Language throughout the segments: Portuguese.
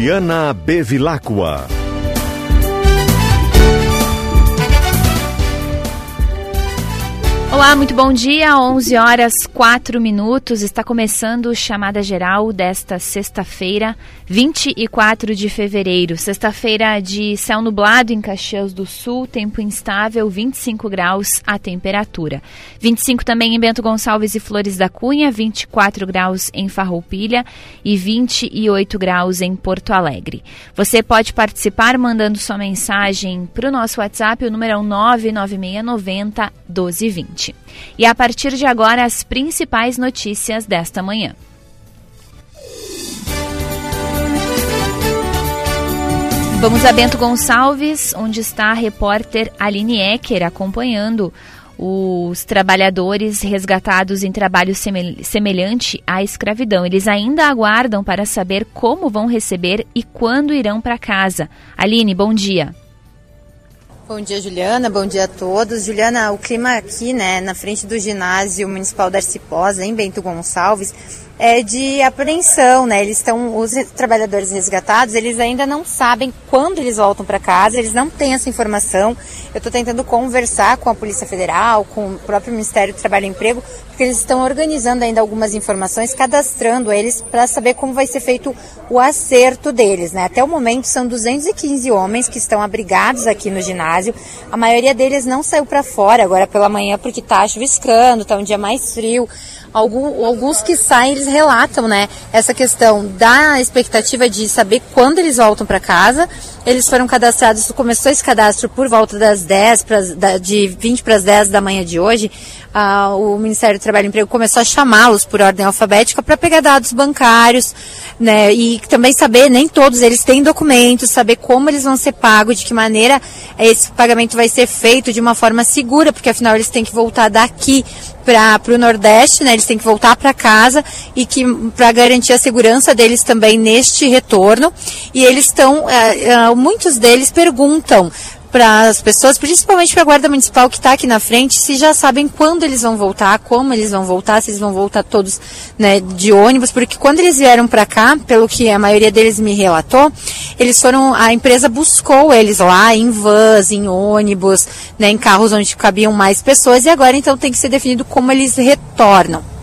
Juliana Bevilacqua. Olá, muito bom dia. 11 horas 4 minutos. Está começando o chamada geral desta sexta-feira, 24 de fevereiro. Sexta-feira de céu nublado em Caxias do Sul, tempo instável, 25 graus a temperatura. 25 também em Bento Gonçalves e Flores da Cunha, 24 graus em Farroupilha e 28 graus em Porto Alegre. Você pode participar mandando sua mensagem para o nosso WhatsApp, o número é 99690 1220. E a partir de agora, as principais notícias desta manhã. Vamos a Bento Gonçalves, onde está a repórter Aline Ecker acompanhando os trabalhadores resgatados em trabalho semelhante à escravidão. Eles ainda aguardam para saber como vão receber e quando irão para casa. Aline, bom dia. Bom dia, Juliana. Bom dia a todos. Juliana, o clima aqui, né, na frente do ginásio municipal da Arciposa, em Bento Gonçalves, é, de apreensão, né? Eles estão, os trabalhadores resgatados, eles ainda não sabem quando eles voltam para casa, eles não têm essa informação. Eu estou tentando conversar com a Polícia Federal, com o próprio Ministério do Trabalho e Emprego, porque eles estão organizando ainda algumas informações, cadastrando eles para saber como vai ser feito o acerto deles, né? Até o momento são 215 homens que estão abrigados aqui no ginásio. A maioria deles não saiu para fora agora pela manhã porque está chuviscando, está um dia mais frio. Alguns que saem, eles relatam, né, essa questão da expectativa de saber quando eles voltam para casa. Eles foram cadastrados, começou esse cadastro por volta das 10, pra, de 20 para as 10 da manhã de hoje. Ah, o Ministério do Trabalho e Emprego começou a chamá-los por ordem alfabética para pegar dados bancários, né, e também saber, nem todos eles têm documentos, saber como eles vão ser pagos, de que maneira esse pagamento vai ser feito de uma forma segura, porque afinal eles têm que voltar daqui para o Nordeste, né? Eles têm que voltar para casa e que para garantir a segurança deles também neste retorno. E eles estão, é, é, muitos deles perguntam para as pessoas, principalmente para a Guarda Municipal que está aqui na frente, se já sabem quando eles vão voltar, como eles vão voltar, se eles vão voltar todos né, de ônibus, porque quando eles vieram para cá, pelo que a maioria deles me relatou, eles foram, a empresa buscou eles lá em vans, em ônibus, né, em carros onde cabiam mais pessoas, e agora então tem que ser definido como eles retornam.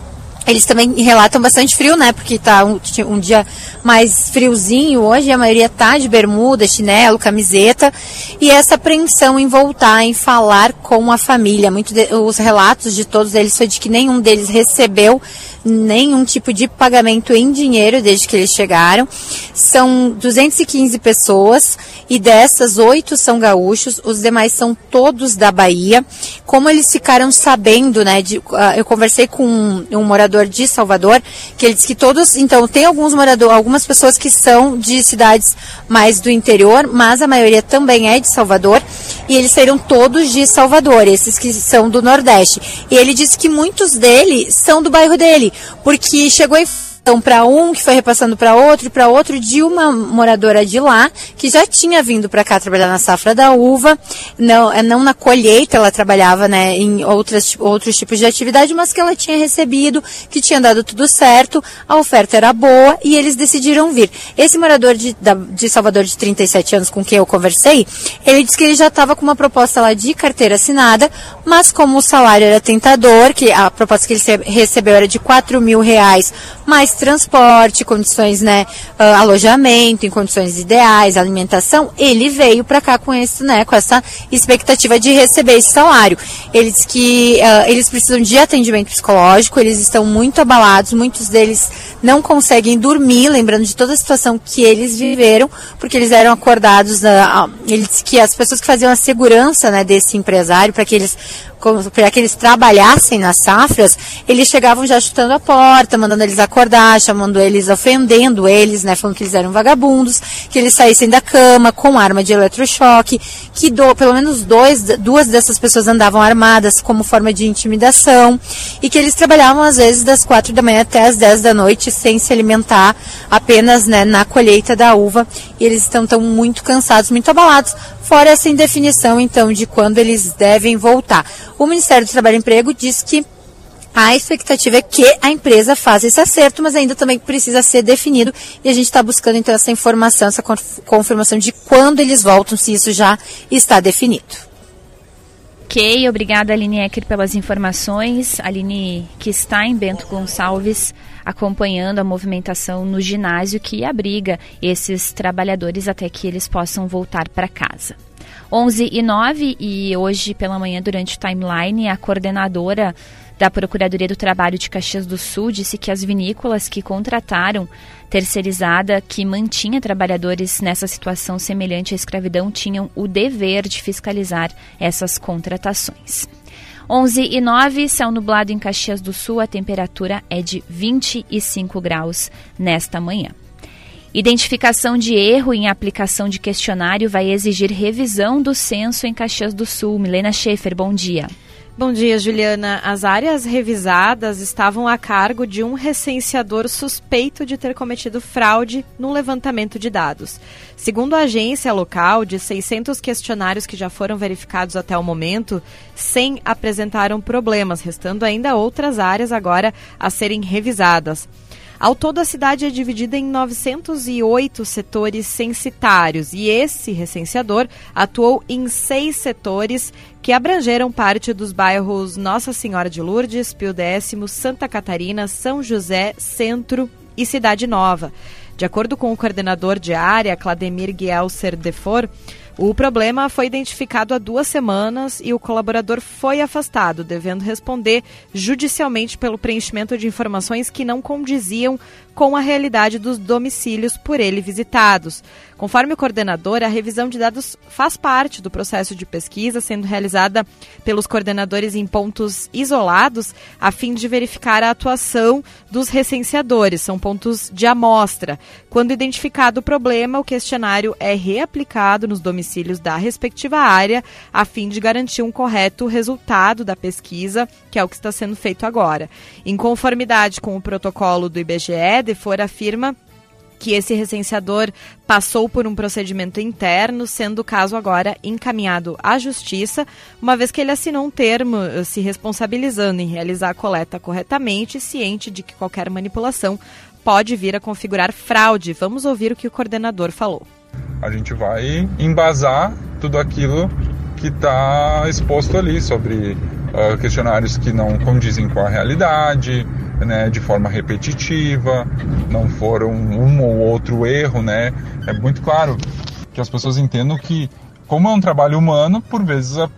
Eles também relatam bastante frio, né? Porque tá um, um, dia mais friozinho hoje, a maioria tá de bermuda, chinelo, camiseta. E essa apreensão em voltar, em falar com a família. Muito de, os relatos de todos eles foi de que nenhum deles recebeu nenhum tipo de pagamento em dinheiro desde que eles chegaram. São 215 pessoas e dessas, oito são gaúchos, os demais são todos da Bahia. Como eles ficaram sabendo, né? De, uh, eu conversei com um, um, morador de Salvador, que ele disse que todos, então, tem alguns moradores, algumas pessoas que são de cidades mais do interior, mas a maioria também é de Salvador, e eles saíram todos de Salvador, esses que são do Nordeste. E ele disse que muitos deles são do bairro dele, porque chegou e então, para um que foi repassando para outro, para outro de uma moradora de lá, que já tinha vindo para cá trabalhar na safra da uva, não, é, não na colheita, ela trabalhava né, em outras, outros tipos de atividade, mas que ela tinha recebido, que tinha dado tudo certo, a oferta era boa e eles decidiram vir. Esse morador de, de Salvador de 37 anos com quem eu conversei, ele disse que ele já estava com uma proposta lá de carteira assinada, mas como o salário era tentador, que a proposta que ele recebeu era de 4 mil reais, mais transporte, condições, né, uh, alojamento em condições ideais, alimentação, ele veio para cá com esse, né, com essa expectativa de receber esse salário. Eles que uh, eles precisam de atendimento psicológico, eles estão muito abalados, muitos deles não conseguem dormir, lembrando de toda a situação que eles viveram, porque eles eram acordados, uh, eles que as pessoas que faziam a segurança, né, desse empresário para que eles para que eles trabalhassem nas safras, eles chegavam já chutando a porta, mandando eles acordar, chamando eles, ofendendo eles, né, falando que eles eram vagabundos, que eles saíssem da cama com arma de eletrochoque, que do, pelo menos dois, duas dessas pessoas andavam armadas como forma de intimidação e que eles trabalhavam às vezes das quatro da manhã até as dez da noite sem se alimentar, apenas né, na colheita da uva e eles estão tão muito cansados, muito abalados, fora essa indefinição então de quando eles devem voltar. O Ministério do Trabalho e Emprego diz que a expectativa é que a empresa faça esse acerto, mas ainda também precisa ser definido e a gente está buscando então essa informação, essa confirmação de quando eles voltam, se isso já está definido. Ok, obrigada Aline Ecker pelas informações. Aline que está em Bento Gonçalves acompanhando a movimentação no ginásio que abriga esses trabalhadores até que eles possam voltar para casa. 11 e 9 e hoje pela manhã durante o timeline a coordenadora da Procuradoria do Trabalho de Caxias do Sul disse que as vinícolas que contrataram terceirizada que mantinha trabalhadores nessa situação semelhante à escravidão tinham o dever de fiscalizar essas contratações. 11 e 9, céu nublado em Caxias do Sul, a temperatura é de 25 graus nesta manhã. Identificação de erro em aplicação de questionário vai exigir revisão do censo em Caxias do Sul. Milena Schaefer, bom dia. Bom dia, Juliana. As áreas revisadas estavam a cargo de um recenseador suspeito de ter cometido fraude no levantamento de dados. Segundo a agência local, de 600 questionários que já foram verificados até o momento, 100 apresentaram problemas, restando ainda outras áreas agora a serem revisadas. Ao todo, a cidade é dividida em 908 setores censitários e esse recenseador atuou em seis setores que abrangeram parte dos bairros Nossa Senhora de Lourdes, Pio Décimo, Santa Catarina, São José, Centro e Cidade Nova. De acordo com o coordenador de área, Clademir Guelser Defor, o problema foi identificado há duas semanas e o colaborador foi afastado, devendo responder judicialmente pelo preenchimento de informações que não condiziam com a realidade dos domicílios por ele visitados. Conforme o coordenador, a revisão de dados faz parte do processo de pesquisa, sendo realizada pelos coordenadores em pontos isolados, a fim de verificar a atuação dos recenseadores. São pontos de amostra. Quando identificado o problema, o questionário é reaplicado nos domicílios da respectiva área, a fim de garantir um correto resultado da pesquisa, que é o que está sendo feito agora. Em conformidade com o protocolo do IBGE, Defor afirma que esse recenseador passou por um procedimento interno, sendo o caso agora encaminhado à justiça, uma vez que ele assinou um termo eh, se responsabilizando em realizar a coleta corretamente, ciente de que qualquer manipulação pode vir a configurar fraude. Vamos ouvir o que o coordenador falou. A gente vai embasar tudo aquilo que está exposto ali sobre uh, questionários que não condizem com a realidade, né, de forma repetitiva, não foram um ou outro erro, né? É muito claro que as pessoas entendam que, como é um trabalho humano, por vezes a,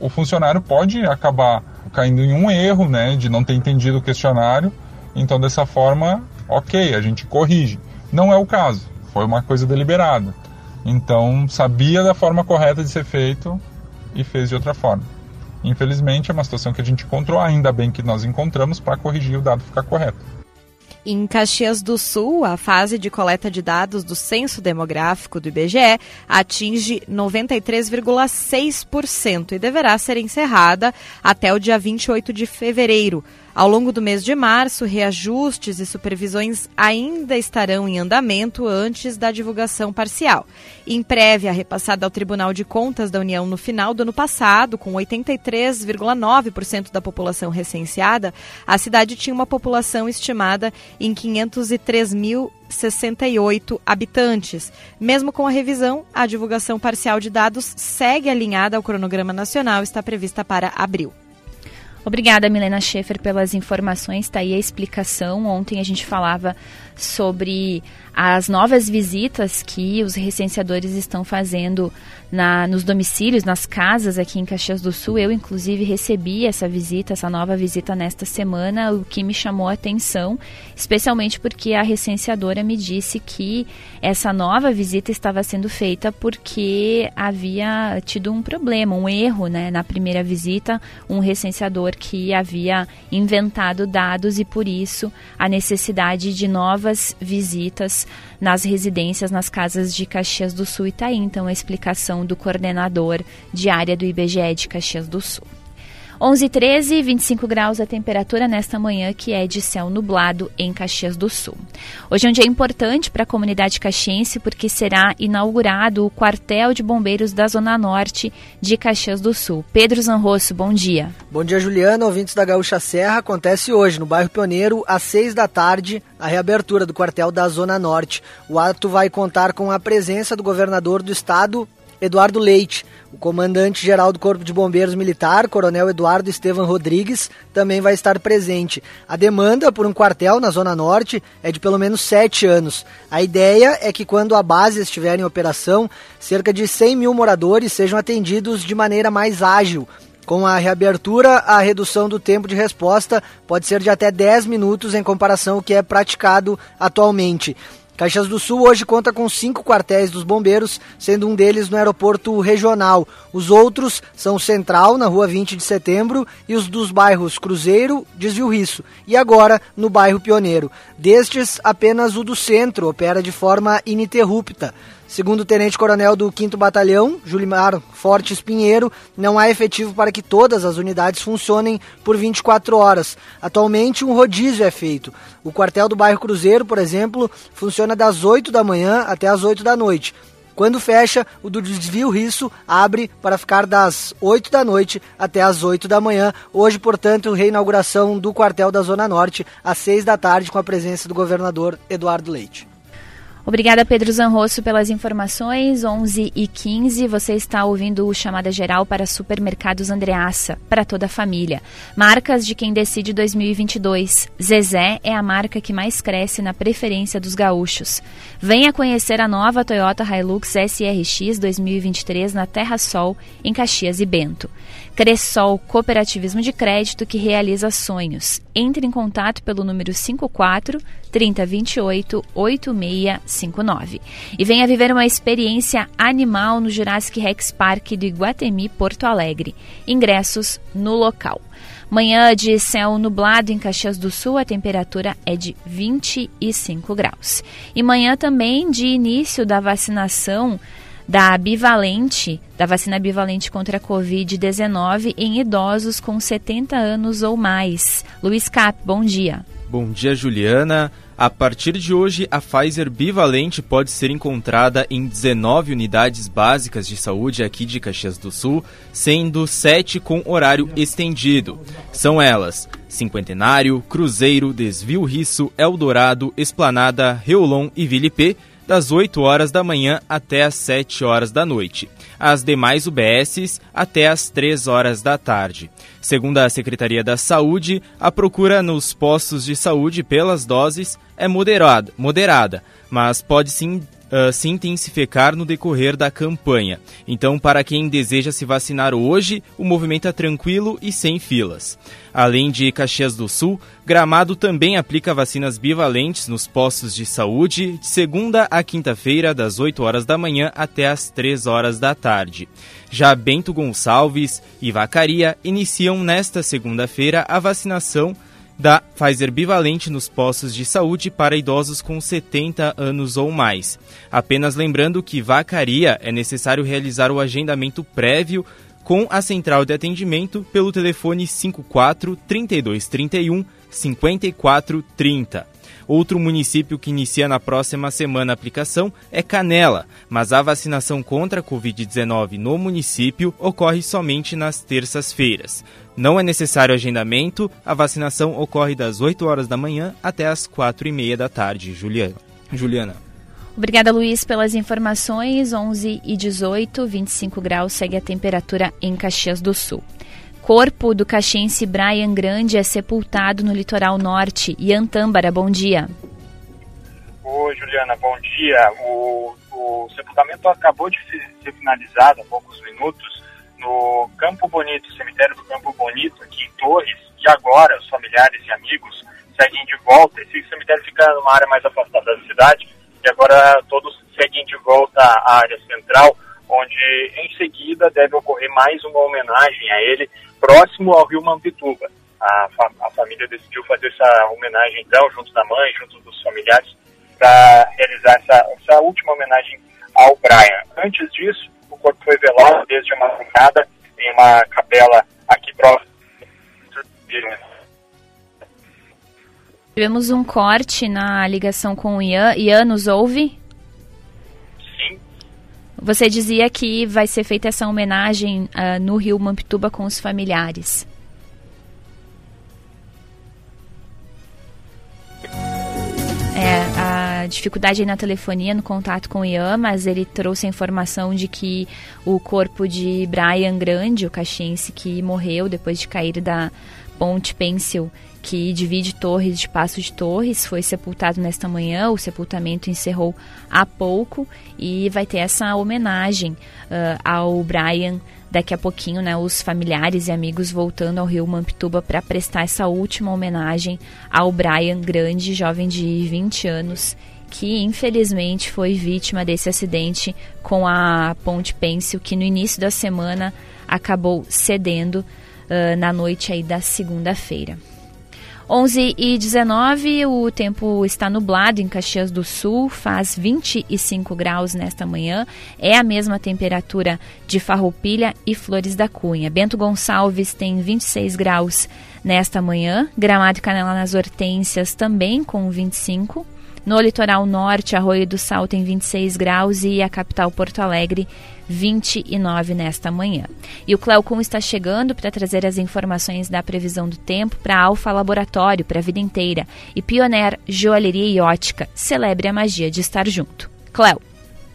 o funcionário pode acabar caindo em um erro, né, de não ter entendido o questionário. Então, dessa forma, ok, a gente corrige. Não é o caso, foi uma coisa deliberada. Então, sabia da forma correta de ser feito e fez de outra forma. Infelizmente, é uma situação que a gente encontrou, ainda bem que nós encontramos para corrigir o dado ficar correto. Em Caxias do Sul, a fase de coleta de dados do Censo Demográfico do IBGE atinge 93,6% e deverá ser encerrada até o dia 28 de fevereiro. Ao longo do mês de março, reajustes e supervisões ainda estarão em andamento antes da divulgação parcial. Em prévia, repassada ao Tribunal de Contas da União no final do ano passado, com 83,9% da população recenseada, a cidade tinha uma população estimada em 503.068 habitantes. Mesmo com a revisão, a divulgação parcial de dados segue alinhada ao cronograma nacional, está prevista para abril. Obrigada, Milena Schaefer, pelas informações. Está aí a explicação. Ontem a gente falava sobre as novas visitas que os recenseadores estão fazendo na, nos domicílios, nas casas aqui em Caxias do Sul. Eu, inclusive, recebi essa visita, essa nova visita nesta semana, o que me chamou a atenção, especialmente porque a recenseadora me disse que essa nova visita estava sendo feita porque havia tido um problema, um erro né, na primeira visita, um recenseador que havia inventado dados e por isso a necessidade de novas visitas nas residências, nas casas de Caxias do Sul e Itaí. Então, a explicação do coordenador de área do IBGE de Caxias do Sul. 11 13, 25 graus a temperatura nesta manhã, que é de céu nublado em Caxias do Sul. Hoje é um dia importante para a comunidade caxiense, porque será inaugurado o quartel de bombeiros da Zona Norte de Caxias do Sul. Pedro Zanrosso, bom dia. Bom dia, Juliana. Ouvintes da Gaúcha Serra, acontece hoje, no bairro Pioneiro, às 6 da tarde, a reabertura do quartel da Zona Norte. O ato vai contar com a presença do governador do estado, Eduardo Leite. O comandante-geral do Corpo de Bombeiros Militar, Coronel Eduardo Estevam Rodrigues, também vai estar presente. A demanda por um quartel na Zona Norte é de pelo menos sete anos. A ideia é que quando a base estiver em operação, cerca de 100 mil moradores sejam atendidos de maneira mais ágil. Com a reabertura, a redução do tempo de resposta pode ser de até 10 minutos em comparação ao que é praticado atualmente. Caxias do Sul hoje conta com cinco quartéis dos bombeiros, sendo um deles no aeroporto regional. Os outros são Central, na rua 20 de setembro, e os dos bairros Cruzeiro, Desvio Risso, e agora no bairro Pioneiro. Destes, apenas o do centro opera de forma ininterrupta. Segundo o tenente-coronel do 5 Batalhão, Julimar Fortes Pinheiro, não há efetivo para que todas as unidades funcionem por 24 horas. Atualmente, um rodízio é feito. O quartel do bairro Cruzeiro, por exemplo, funciona das 8 da manhã até as 8 da noite. Quando fecha, o do desvio Risso abre para ficar das 8 da noite até as 8 da manhã. Hoje, portanto, reinauguração do quartel da Zona Norte às 6 da tarde com a presença do governador Eduardo Leite. Obrigada, Pedro Zanrosso, pelas informações. 11 e 15, você está ouvindo o Chamada Geral para Supermercados Andreaça, para toda a família. Marcas de quem decide 2022. Zezé é a marca que mais cresce na preferência dos gaúchos. Venha conhecer a nova Toyota Hilux SRX 2023 na Terra Sol, em Caxias e Bento. Cressol Cooperativismo de Crédito que realiza sonhos. Entre em contato pelo número 54 3028 8659 e venha viver uma experiência animal no Jurassic Rex Park do Iguatemi, Porto Alegre. Ingressos no local. Manhã de céu nublado em Caxias do Sul, a temperatura é de 25 graus. E manhã também de início da vacinação da bivalente, da vacina bivalente contra a Covid-19 em idosos com 70 anos ou mais. Luiz Cap, bom dia. Bom dia, Juliana. A partir de hoje, a Pfizer bivalente pode ser encontrada em 19 unidades básicas de saúde aqui de Caxias do Sul, sendo 7 com horário estendido. São elas: Cinquentenário, Cruzeiro, Desvio Risso, Eldorado, Esplanada, Reolon e Vilipê das 8 horas da manhã até as 7 horas da noite. As demais UBSs até as 3 horas da tarde. Segundo a Secretaria da Saúde, a procura nos postos de saúde pelas doses é moderada, moderada mas pode sim uh, se intensificar no decorrer da campanha. Então, para quem deseja se vacinar hoje, o movimento é tranquilo e sem filas. Além de Caxias do Sul, Gramado também aplica vacinas bivalentes nos postos de saúde de segunda a quinta-feira, das 8 horas da manhã até as 3 horas da tarde. Já Bento Gonçalves e Vacaria iniciam nesta segunda-feira a vacinação da Pfizer bivalente nos postos de saúde para idosos com 70 anos ou mais. Apenas lembrando que vacaria é necessário realizar o agendamento prévio com a central de atendimento pelo telefone 54 3231 5430. Outro município que inicia na próxima semana a aplicação é Canela, mas a vacinação contra a Covid-19 no município ocorre somente nas terças-feiras. Não é necessário agendamento, a vacinação ocorre das 8 horas da manhã até as 4 e meia da tarde. Juliana. Juliana. Obrigada, Luiz, pelas informações. 11 e 18, 25 graus segue a temperatura em Caxias do Sul. Corpo do caxiense Brian Grande é sepultado no litoral norte. Ian Tâmbara, bom dia. Oi, Juliana, bom dia. O, o sepultamento acabou de ser finalizado há poucos minutos no Campo Bonito, cemitério do Campo Bonito, aqui em Torres, e agora os familiares e amigos seguem de volta. Esse cemitério fica numa área mais afastada da cidade, e agora todos seguem de volta à área central, onde em seguida deve ocorrer mais uma homenagem a ele, próximo ao rio Mampituba. A, fa a família decidiu fazer essa homenagem, então, junto da mãe, junto dos familiares, para realizar essa, essa última homenagem ao Brian. Antes disso, o corpo foi velado desde a madrugada em uma capela aqui próximo. Tivemos um corte na ligação com o Ian. Ian, nos ouve? Você dizia que vai ser feita essa homenagem uh, no Rio Mampituba com os familiares. É, a dificuldade na telefonia, no contato com o Ian, mas ele trouxe a informação de que o corpo de Brian Grande, o caxiense que morreu depois de cair da ponte Pencil, que divide Torres de Passo de Torres, foi sepultado nesta manhã. O sepultamento encerrou há pouco e vai ter essa homenagem uh, ao Brian daqui a pouquinho, né, os familiares e amigos voltando ao Rio Mampituba para prestar essa última homenagem ao Brian Grande, jovem de 20 anos, que infelizmente foi vítima desse acidente com a Ponte Pêncil, que no início da semana acabou cedendo uh, na noite aí da segunda-feira. 11 e 19, o tempo está nublado em Caxias do Sul, faz 25 graus nesta manhã, é a mesma temperatura de Farroupilha e Flores da Cunha. Bento Gonçalves tem 26 graus nesta manhã, Gramado e Canela nas Hortências também com 25 no litoral norte, Arroio do Sal tem 26 graus e a capital Porto Alegre 29 nesta manhã. E o Cleocum está chegando para trazer as informações da previsão do tempo para Alfa Laboratório para a vida inteira e Pioneer Joalheria e Ótica. Celebre a magia de estar junto. Cleo.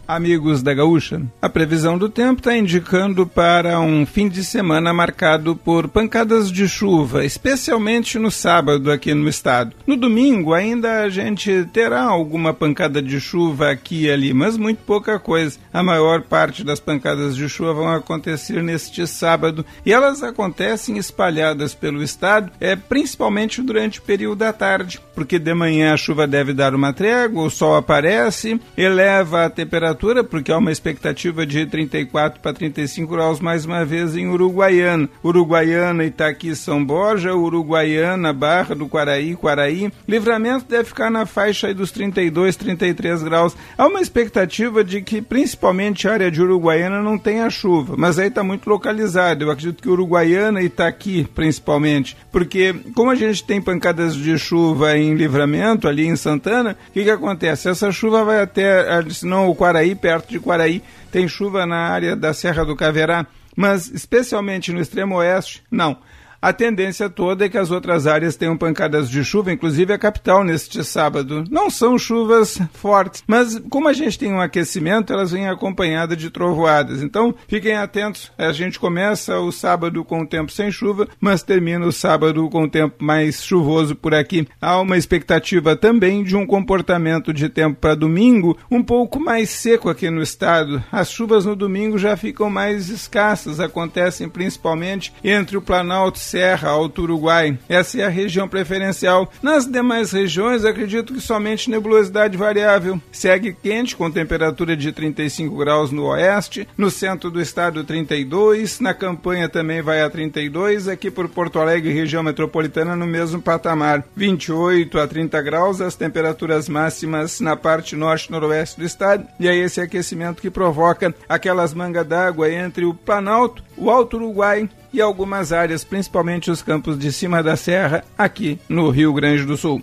Amigos da Gaúcha, a previsão do tempo está indicando para um fim de semana marcado por pancadas de chuva, especialmente no sábado aqui no estado. No domingo ainda a gente terá alguma pancada de chuva aqui e ali, mas muito pouca coisa. A maior parte das pancadas de chuva vão acontecer neste sábado e elas acontecem espalhadas pelo estado, é principalmente durante o período da tarde, porque de manhã a chuva deve dar uma trégua, o sol aparece, eleva a temperatura temperatura, porque há uma expectativa de 34 para 35 graus mais uma vez em Uruguaiana. Uruguaiana, Itaqui, São Borja, Uruguaiana, Barra do Quaraí, Quaraí. Livramento deve ficar na faixa dos 32, 33 graus. Há uma expectativa de que principalmente a área de Uruguaiana não tenha chuva, mas aí está muito localizado. Eu acredito que Uruguaiana e Itaqui, principalmente, porque como a gente tem pancadas de chuva em Livramento, ali em Santana, o que, que acontece? Essa chuva vai até, senão o Quaraí Quaraí, perto de Quaraí, tem chuva na área da Serra do Caverá, mas especialmente no extremo oeste, não. A tendência toda é que as outras áreas tenham pancadas de chuva, inclusive a capital neste sábado. Não são chuvas fortes, mas como a gente tem um aquecimento, elas vêm acompanhadas de trovoadas. Então, fiquem atentos. A gente começa o sábado com o tempo sem chuva, mas termina o sábado com o tempo mais chuvoso por aqui. Há uma expectativa também de um comportamento de tempo para domingo um pouco mais seco aqui no estado. As chuvas no domingo já ficam mais escassas, acontecem principalmente entre o Planalto Serra, Alto Uruguai. Essa é a região preferencial. Nas demais regiões, acredito que somente nebulosidade variável. Segue quente, com temperatura de 35 graus no oeste, no centro do estado 32, na campanha também vai a 32, aqui por Porto Alegre, região metropolitana, no mesmo patamar. 28 a 30 graus, as temperaturas máximas na parte norte e noroeste do estado, e é esse aquecimento que provoca aquelas mangas d'água entre o Planalto, o Alto Uruguai e algumas áreas, principalmente os campos de cima da serra, aqui no Rio Grande do Sul.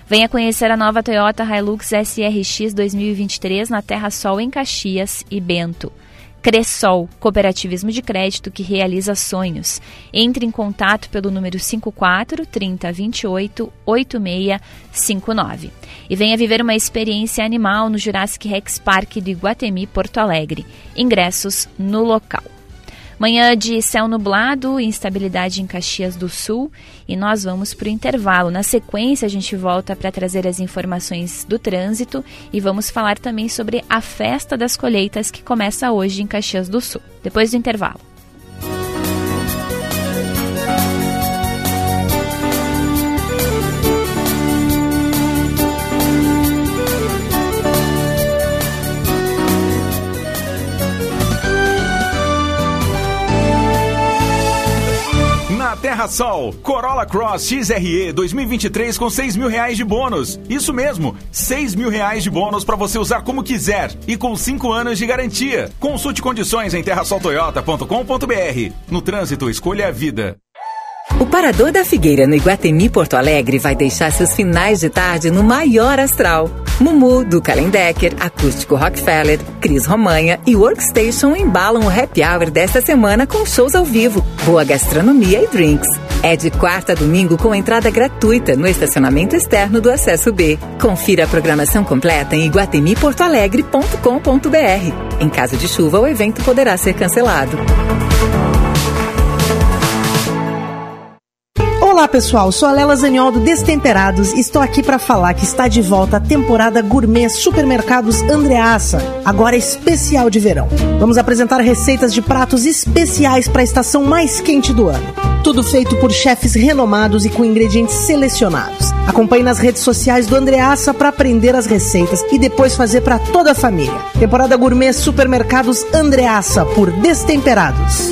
Venha conhecer a nova Toyota Hilux SRX 2023 na Terra Sol em Caxias e Bento. Cressol, cooperativismo de crédito que realiza sonhos. Entre em contato pelo número 54 30 28 8659. E venha viver uma experiência animal no Jurassic Rex Park do Iguatemi, Porto Alegre. Ingressos no local. Manhã de céu nublado, instabilidade em Caxias do Sul e nós vamos para o intervalo. Na sequência, a gente volta para trazer as informações do trânsito e vamos falar também sobre a festa das colheitas que começa hoje em Caxias do Sul. Depois do intervalo. Terra Sol, Corolla Cross XRE 2023 com 6 mil reais de bônus. Isso mesmo, 6 mil reais de bônus para você usar como quiser e com 5 anos de garantia. Consulte condições em terrasoltoyota.com.br. No trânsito, escolha a vida. O Parador da Figueira no Iguatemi Porto Alegre vai deixar seus finais de tarde no maior astral. Mumu, do Kalendecker, Acústico Rockefeller, Cris Romanha e Workstation embalam o happy hour desta semana com shows ao vivo, boa gastronomia e drinks. É de quarta a domingo com entrada gratuita no estacionamento externo do Acesso B. Confira a programação completa em iguatemiportoalegre.com.br. Em caso de chuva, o evento poderá ser cancelado. Pessoal, sou a Lela Zaniol do Destemperados e estou aqui para falar que está de volta a temporada gourmet Supermercados Andreaça, agora especial de verão. Vamos apresentar receitas de pratos especiais para a estação mais quente do ano. Tudo feito por chefes renomados e com ingredientes selecionados. Acompanhe nas redes sociais do Andreaça para aprender as receitas e depois fazer para toda a família. Temporada gourmet Supermercados Andreaça por Destemperados.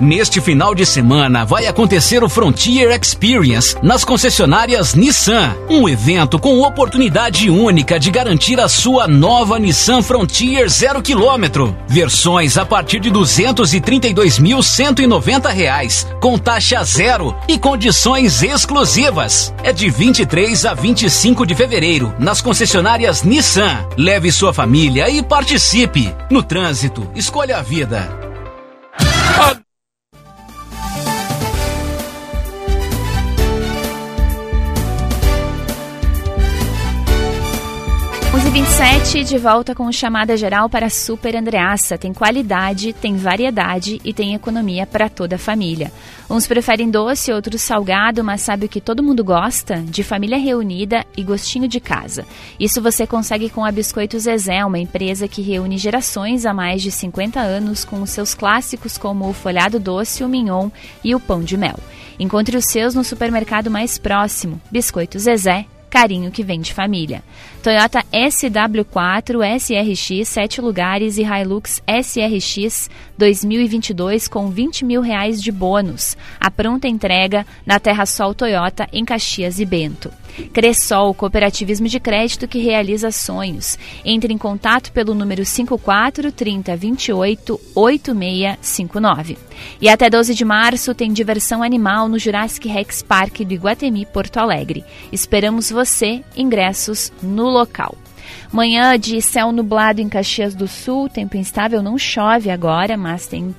Neste final de semana vai acontecer o Frontier Experience nas concessionárias Nissan, um evento com oportunidade única de garantir a sua nova Nissan Frontier 0 km. Versões a partir de 232.190 reais, com taxa zero e condições exclusivas. É de 23 a 25 de fevereiro nas concessionárias Nissan. Leve sua família e participe. No trânsito, escolha a vida. 27 gente de volta com chamada geral para Super Andreassa. Tem qualidade, tem variedade e tem economia para toda a família. Uns preferem doce, outros salgado, mas sabe o que todo mundo gosta? De família reunida e gostinho de casa. Isso você consegue com a Biscoito Zezé, uma empresa que reúne gerações há mais de 50 anos com os seus clássicos como o folhado doce, o mignon e o pão de mel. Encontre os seus no supermercado mais próximo. Biscoito Zezé, carinho que vem de família. Toyota SW4, SRX 7 lugares e Hilux SRX 2022 com 20 mil reais de bônus. A pronta entrega na Terra Sol Toyota em Caxias e Bento. Cressol, cooperativismo de crédito que realiza sonhos. Entre em contato pelo número 54 30 28 8659. E até 12 de março tem diversão animal no Jurassic Rex Park do Iguatemi, Porto Alegre. Esperamos você, ingressos no local. Manhã de céu nublado em Caxias do Sul, tempo instável, não chove agora, mas tem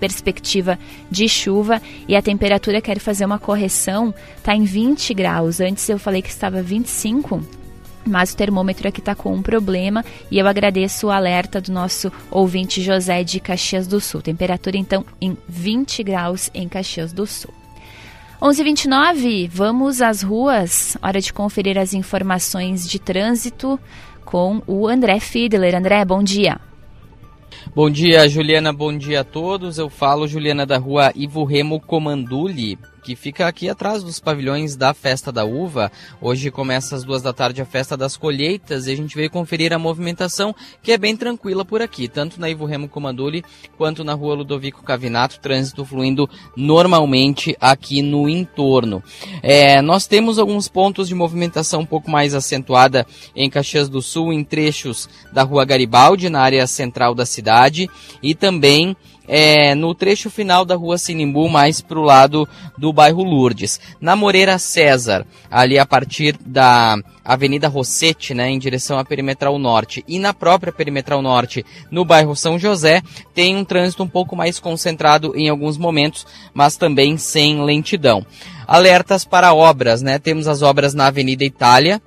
perspectiva de chuva e a temperatura quero fazer uma correção, está em 20 graus. Antes eu falei que estava 25. Mas o termômetro aqui está com um problema e eu agradeço o alerta do nosso ouvinte José de Caxias do Sul. Temperatura então em 20 graus em Caxias do Sul. 11:29, vamos às ruas. Hora de conferir as informações de trânsito com o André Fiedler. André, bom dia. Bom dia, Juliana. Bom dia a todos. Eu falo, Juliana, da rua Ivo Remo Comanduli que fica aqui atrás dos pavilhões da Festa da Uva. Hoje começa às duas da tarde a Festa das Colheitas e a gente veio conferir a movimentação que é bem tranquila por aqui, tanto na Ivo Remo Comanduli quanto na rua Ludovico Cavinato, trânsito fluindo normalmente aqui no entorno. É, nós temos alguns pontos de movimentação um pouco mais acentuada em Caxias do Sul, em trechos da rua Garibaldi, na área central da cidade, e também é, no trecho final da rua Sinimbu, mais para o lado do bairro Lourdes. Na Moreira César, ali a partir da Avenida Rossete, né, em direção à Perimetral Norte, e na própria Perimetral Norte, no bairro São José, tem um trânsito um pouco mais concentrado em alguns momentos, mas também sem lentidão. Alertas para obras, né? Temos as obras na Avenida Itália,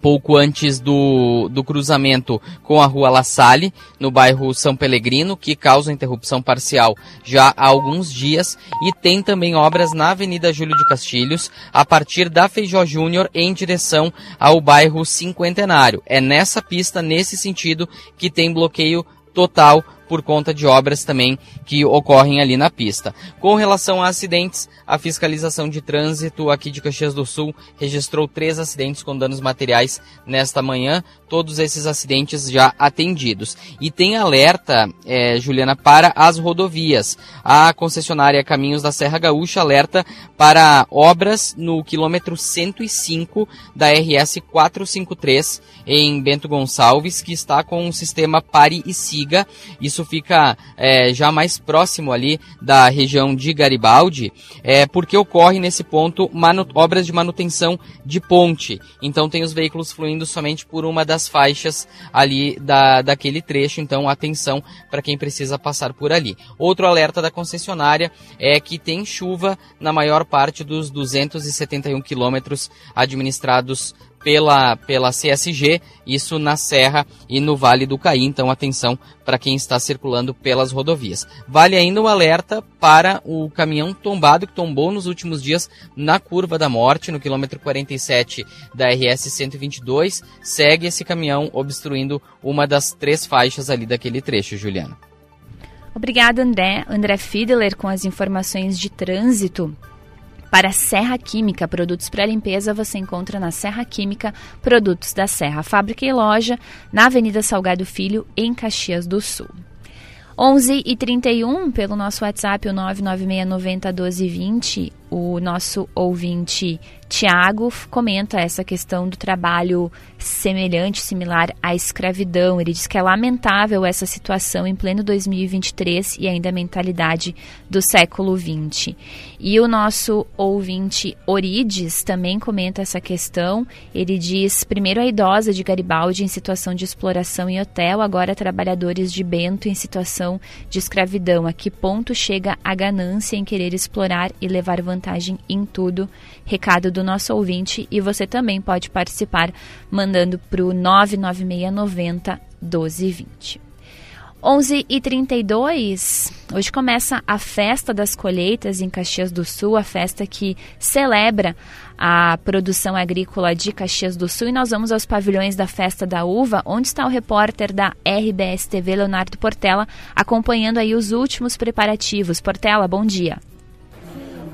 pouco antes do, do cruzamento com a rua La Salle, no bairro São Pelegrino, que causa interrupção parcial já há alguns dias, e tem também obras na Avenida Júlio de Castilhos, a partir da Feijó Júnior em direção ao bairro Cinquentenário. É nessa pista, nesse sentido, que tem bloqueio total por conta de obras também que ocorrem ali na pista. Com relação a acidentes, a fiscalização de trânsito aqui de Caxias do Sul registrou três acidentes com danos materiais nesta manhã, todos esses acidentes já atendidos. E tem alerta, é, Juliana, para as rodovias. A concessionária Caminhos da Serra Gaúcha alerta para obras no quilômetro 105 da RS 453 em Bento Gonçalves, que está com um sistema pare e siga. Isso fica é, já mais próximo ali da região de Garibaldi, é, porque ocorre nesse ponto obras de manutenção de ponte. Então tem os veículos fluindo somente por uma das faixas ali da, daquele trecho, então atenção para quem precisa passar por ali. Outro alerta da concessionária é que tem chuva na maior parte dos 271 quilômetros administrados pela, pela CSG, isso na Serra e no Vale do Caí. Então, atenção para quem está circulando pelas rodovias. Vale ainda um alerta para o caminhão tombado que tombou nos últimos dias na Curva da Morte, no quilômetro 47 da RS 122. Segue esse caminhão obstruindo uma das três faixas ali daquele trecho, Juliana. Obrigada, André. André Fiedler com as informações de trânsito. Para Serra Química, produtos para limpeza você encontra na Serra Química, produtos da Serra, fábrica e loja, na Avenida Salgado Filho, em Caxias do Sul. 11 e 31 pelo nosso WhatsApp, o 996901220, o nosso ouvinte Tiago comenta essa questão do trabalho semelhante, similar à escravidão. Ele diz que é lamentável essa situação em pleno 2023 e ainda a mentalidade do século XX. E o nosso ouvinte Orides também comenta essa questão. Ele diz: primeiro a idosa de Garibaldi em situação de exploração em hotel, agora trabalhadores de Bento em situação de escravidão. A que ponto chega a ganância em querer explorar e levar vantagem? Vantagem em tudo. Recado do nosso ouvinte e você também pode participar mandando para o 99690 1220. 11 e 32 hoje começa a Festa das Colheitas em Caxias do Sul, a festa que celebra a produção agrícola de Caxias do Sul. E nós vamos aos pavilhões da Festa da Uva, onde está o repórter da RBS TV, Leonardo Portela, acompanhando aí os últimos preparativos. Portela, bom dia.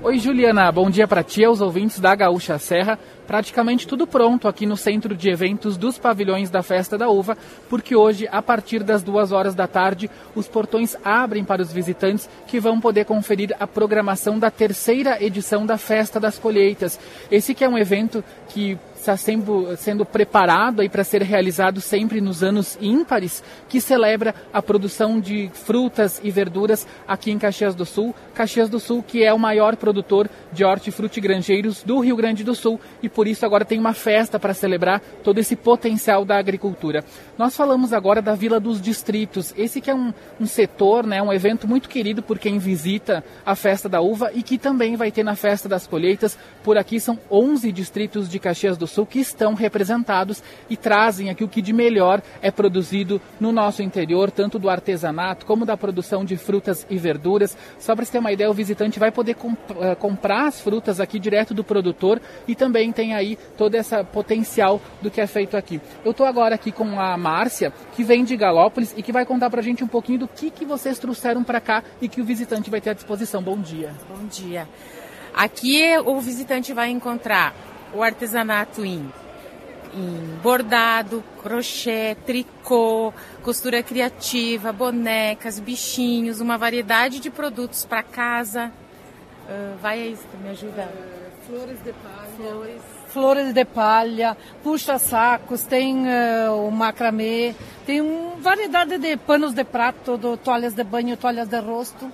Oi, Juliana. Bom dia para ti, aos ouvintes da Gaúcha Serra. Praticamente tudo pronto aqui no centro de eventos dos pavilhões da Festa da Uva, porque hoje, a partir das duas horas da tarde, os portões abrem para os visitantes que vão poder conferir a programação da terceira edição da Festa das Colheitas. Esse que é um evento que está sendo, sendo preparado para ser realizado sempre nos anos ímpares, que celebra a produção de frutas e verduras aqui em Caxias do Sul. Caxias do Sul, que é o maior produtor de hortifrutigranjeiros do Rio Grande do Sul e por isso agora tem uma festa para celebrar todo esse potencial da agricultura. Nós falamos agora da Vila dos Distritos, esse que é um, um setor, né, um evento muito querido por quem visita a Festa da Uva e que também vai ter na Festa das Colheitas. Por aqui são 11 distritos de Caxias do Sul que estão representados e trazem aqui o que de melhor é produzido no nosso interior, tanto do artesanato como da produção de frutas e verduras. Só para você ter uma ideia, o visitante vai poder comp uh, comprar as frutas aqui direto do produtor e também tem aí todo esse potencial do que é feito aqui. Eu estou agora aqui com a Márcia, que vem de Galópolis e que vai contar para a gente um pouquinho do que, que vocês trouxeram para cá e que o visitante vai ter à disposição. Bom dia. Bom dia. Aqui o visitante vai encontrar o artesanato em, em bordado, crochê, tricô, costura criativa, bonecas, bichinhos, uma variedade de produtos para casa. Uh, vai aí, me ajuda. Flores de palha. Flores. Flores de palha, puxa-sacos, tem uh, o macramê, tem uma variedade de panos de prato, do, toalhas de banho, toalhas de rosto,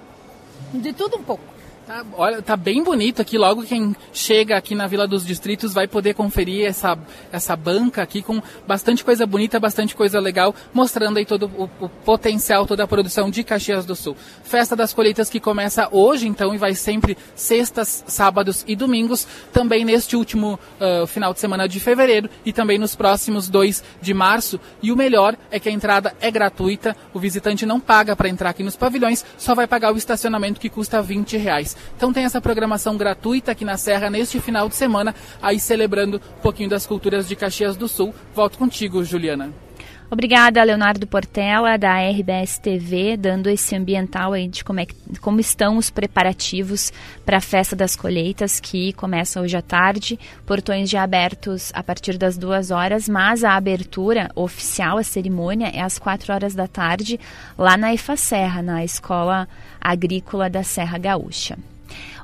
de tudo um pouco. Tá, olha, tá bem bonito aqui. Logo quem chega aqui na Vila dos Distritos vai poder conferir essa, essa banca aqui com bastante coisa bonita, bastante coisa legal, mostrando aí todo o, o, potencial, toda a produção de Caxias do Sul. Festa das colheitas que começa hoje, então, e vai sempre sextas, sábados e domingos. Também neste último uh, final de semana de fevereiro e também nos próximos dois de março. E o melhor é que a entrada é gratuita. O visitante não paga para entrar aqui nos pavilhões, só vai pagar o estacionamento que custa 20 reais. Então tem essa programação gratuita aqui na Serra neste final de semana, aí celebrando um pouquinho das culturas de Caxias do Sul. Volto contigo, Juliana. Obrigada, Leonardo Portela, da RBS TV, dando esse ambiental aí de como, é, como estão os preparativos para a Festa das Colheitas, que começa hoje à tarde. Portões já abertos a partir das duas horas, mas a abertura oficial, a cerimônia, é às quatro horas da tarde, lá na IFA Serra, na Escola Agrícola da Serra Gaúcha.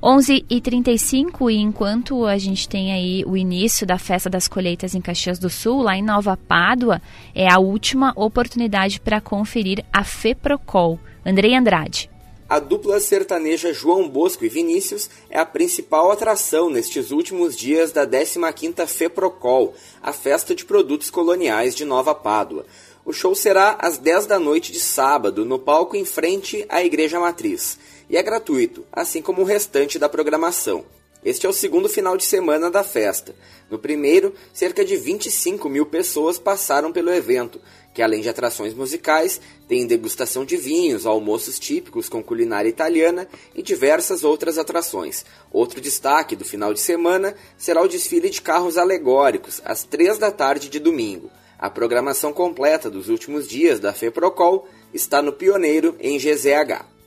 11h35 e enquanto a gente tem aí o início da Festa das Colheitas em Caxias do Sul, lá em Nova Pádua, é a última oportunidade para conferir a FEPROCOL. Andrei Andrade. A dupla sertaneja João Bosco e Vinícius é a principal atração nestes últimos dias da 15ª FEPROCOL, a festa de produtos coloniais de Nova Pádua. O show será às 10 da noite de sábado, no palco em frente à Igreja Matriz e é gratuito, assim como o restante da programação. Este é o segundo final de semana da festa. No primeiro, cerca de 25 mil pessoas passaram pelo evento, que além de atrações musicais, tem degustação de vinhos, almoços típicos com culinária italiana e diversas outras atrações. Outro destaque do final de semana será o desfile de carros alegóricos, às três da tarde de domingo. A programação completa dos últimos dias da FEPROCOL está no Pioneiro, em GZH.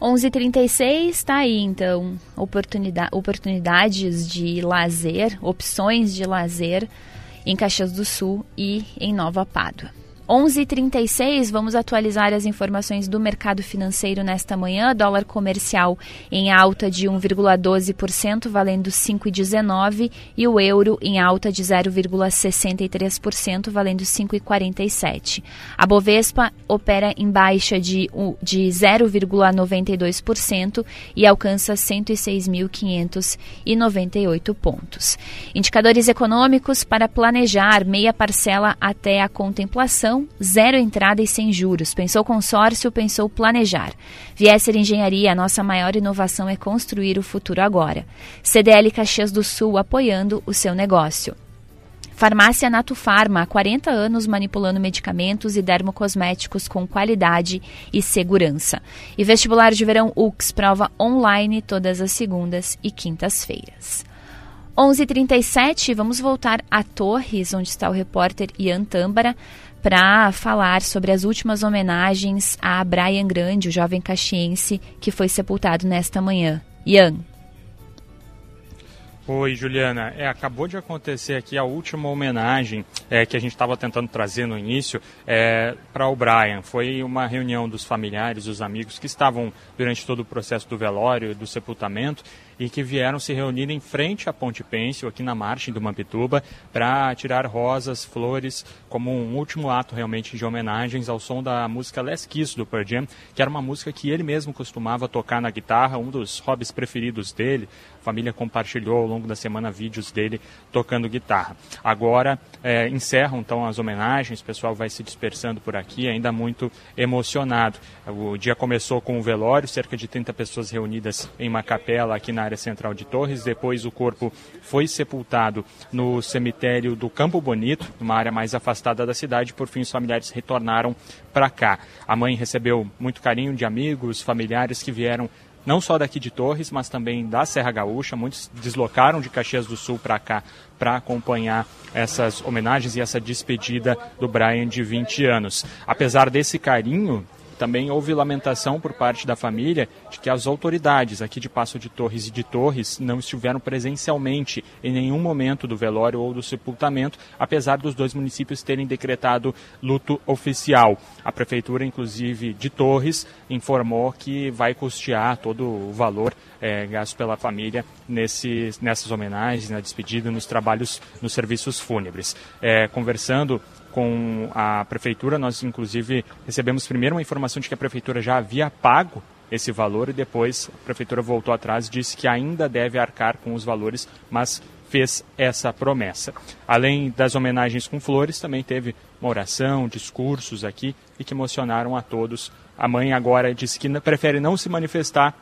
11:36 está aí então oportunidade, oportunidades de lazer, opções de lazer em Caxias do Sul e em Nova Pádua. 11:36 vamos atualizar as informações do mercado financeiro nesta manhã. Dólar comercial em alta de 1,12%, valendo 5,19 e o euro em alta de 0,63%, valendo 5,47. A Bovespa opera em baixa de, de 0,92% e alcança 106.598 pontos. Indicadores econômicos para planejar meia parcela até a contemplação Zero entrada e sem juros. Pensou consórcio, pensou planejar. Viesser Engenharia, a nossa maior inovação é construir o futuro agora. CDL Caxias do Sul apoiando o seu negócio. Farmácia Nato Farma, há 40 anos manipulando medicamentos e dermocosméticos com qualidade e segurança. E vestibular de verão UX, prova online todas as segundas e quintas-feiras. 11:37, vamos voltar a Torres, onde está o repórter Ian Tâmbara, para falar sobre as últimas homenagens a Brian Grande, o jovem caxiense que foi sepultado nesta manhã. Ian. Oi, Juliana. É, acabou de acontecer aqui a última homenagem é, que a gente estava tentando trazer no início é, para o Brian. Foi uma reunião dos familiares, dos amigos que estavam durante todo o processo do velório e do sepultamento e que vieram se reunir em frente à Ponte Pêncil, aqui na margem do Mampituba, para tirar rosas, flores, como um último ato realmente de homenagens ao som da música Last Kiss do Pearl Jam, que era uma música que ele mesmo costumava tocar na guitarra, um dos hobbies preferidos dele. A família compartilhou ao longo da semana vídeos dele tocando guitarra. Agora é, encerram então as homenagens, o pessoal vai se dispersando por aqui, ainda muito emocionado. O dia começou com o velório, cerca de 30 pessoas reunidas em uma capela aqui na área central de Torres. Depois o corpo foi sepultado no cemitério do Campo Bonito, numa área mais afastada da cidade. Por fim, os familiares retornaram para cá. A mãe recebeu muito carinho de amigos, familiares que vieram não só daqui de Torres, mas também da Serra Gaúcha. Muitos deslocaram de Caxias do Sul para cá para acompanhar essas homenagens e essa despedida do Brian de 20 anos. Apesar desse carinho, também houve lamentação por parte da família de que as autoridades aqui de Passo de Torres e de Torres não estiveram presencialmente em nenhum momento do velório ou do sepultamento, apesar dos dois municípios terem decretado luto oficial. A prefeitura, inclusive de Torres, informou que vai custear todo o valor é, gasto pela família nesses, nessas homenagens, na despedida, nos trabalhos, nos serviços fúnebres. É, conversando com a prefeitura. Nós, inclusive, recebemos primeiro uma informação de que a prefeitura já havia pago esse valor e depois a prefeitura voltou atrás e disse que ainda deve arcar com os valores, mas fez essa promessa. Além das homenagens com flores, também teve uma oração, discursos aqui e que emocionaram a todos. A mãe agora disse que prefere não se manifestar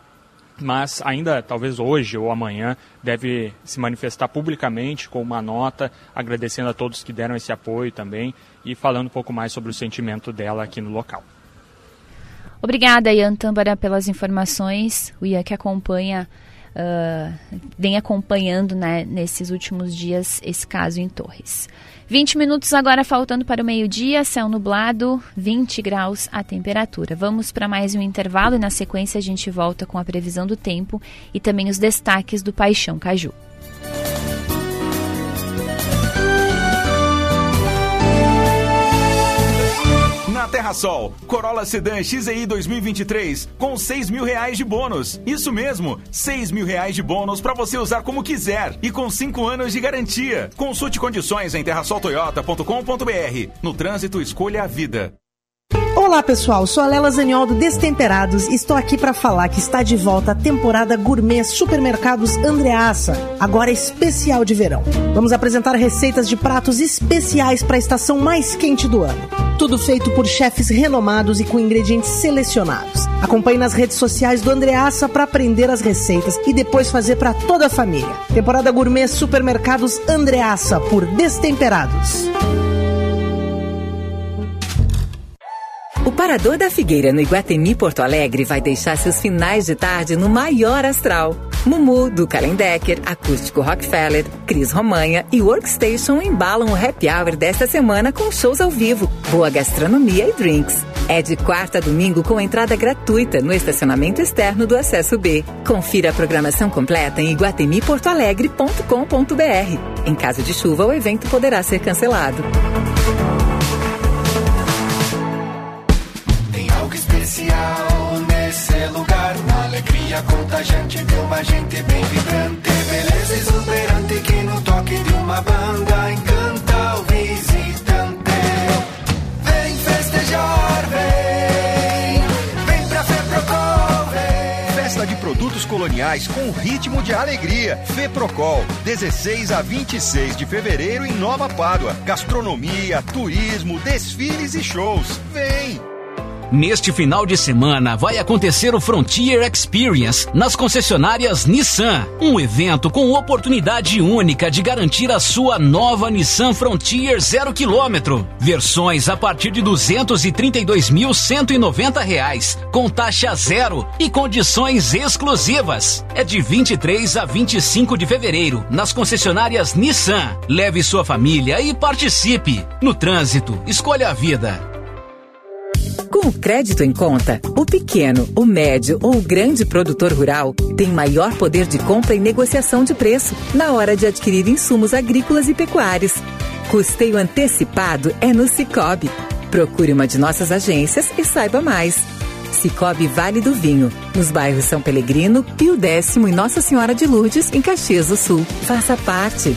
mas ainda talvez hoje ou amanhã deve se manifestar publicamente com uma nota agradecendo a todos que deram esse apoio também e falando um pouco mais sobre o sentimento dela aqui no local. Obrigada, Ian Tâmbara, pelas informações. O Ian que acompanha, uh, vem acompanhando né, nesses últimos dias esse caso em Torres. 20 minutos agora faltando para o meio-dia, céu nublado, 20 graus a temperatura. Vamos para mais um intervalo e na sequência a gente volta com a previsão do tempo e também os destaques do Paixão Caju. Na Terra Sol, Corolla Sedan XEI 2023 com 6 mil reais de bônus. Isso mesmo, 6 mil reais de bônus para você usar como quiser e com 5 anos de garantia. Consulte condições em terrasoltoyota.com.br. No trânsito, escolha a vida. Olá pessoal, sou a Lela Zaniol do Destemperados e estou aqui para falar que está de volta a temporada gourmet Supermercados Andreaça, agora especial de verão. Vamos apresentar receitas de pratos especiais para a estação mais quente do ano. Tudo feito por chefes renomados e com ingredientes selecionados. Acompanhe nas redes sociais do Andreaça para aprender as receitas e depois fazer para toda a família. Temporada gourmet Supermercados Andreaça por Destemperados. Parador da Figueira no Iguatemi Porto Alegre vai deixar seus finais de tarde no maior astral. Mumu, do Kalendecker, Acústico Rockefeller, Cris Romanha e Workstation embalam o happy hour desta semana com shows ao vivo, boa gastronomia e drinks. É de quarta a domingo com entrada gratuita no estacionamento externo do Acesso B. Confira a programação completa em iguatemiportoalegre.com.br. Em caso de chuva, o evento poderá ser cancelado. Alegria contagiante de uma gente bem vibrante. Beleza exuberante que no toque de uma banda encanta o visitante. Vem festejar, vem, vem pra Feprocol, vem. Festa de produtos coloniais com ritmo de alegria. Feprocol, 16 a 26 de fevereiro em Nova Pádua. Gastronomia, turismo, desfiles e shows. Vem! Neste final de semana vai acontecer o Frontier Experience nas concessionárias Nissan, um evento com oportunidade única de garantir a sua nova Nissan Frontier 0 km. Versões a partir de 232.190 reais, com taxa zero e condições exclusivas. É de 23 a 25 de fevereiro nas concessionárias Nissan. Leve sua família e participe. No trânsito, escolha a vida. Com o crédito em conta, o pequeno, o médio ou o grande produtor rural tem maior poder de compra e negociação de preço na hora de adquirir insumos agrícolas e pecuários. Custeio antecipado é no Cicobi. Procure uma de nossas agências e saiba mais. Cicobi Vale do Vinho, nos bairros São Pelegrino, Pio Décimo e Nossa Senhora de Lourdes, em Caxias do Sul. Faça parte.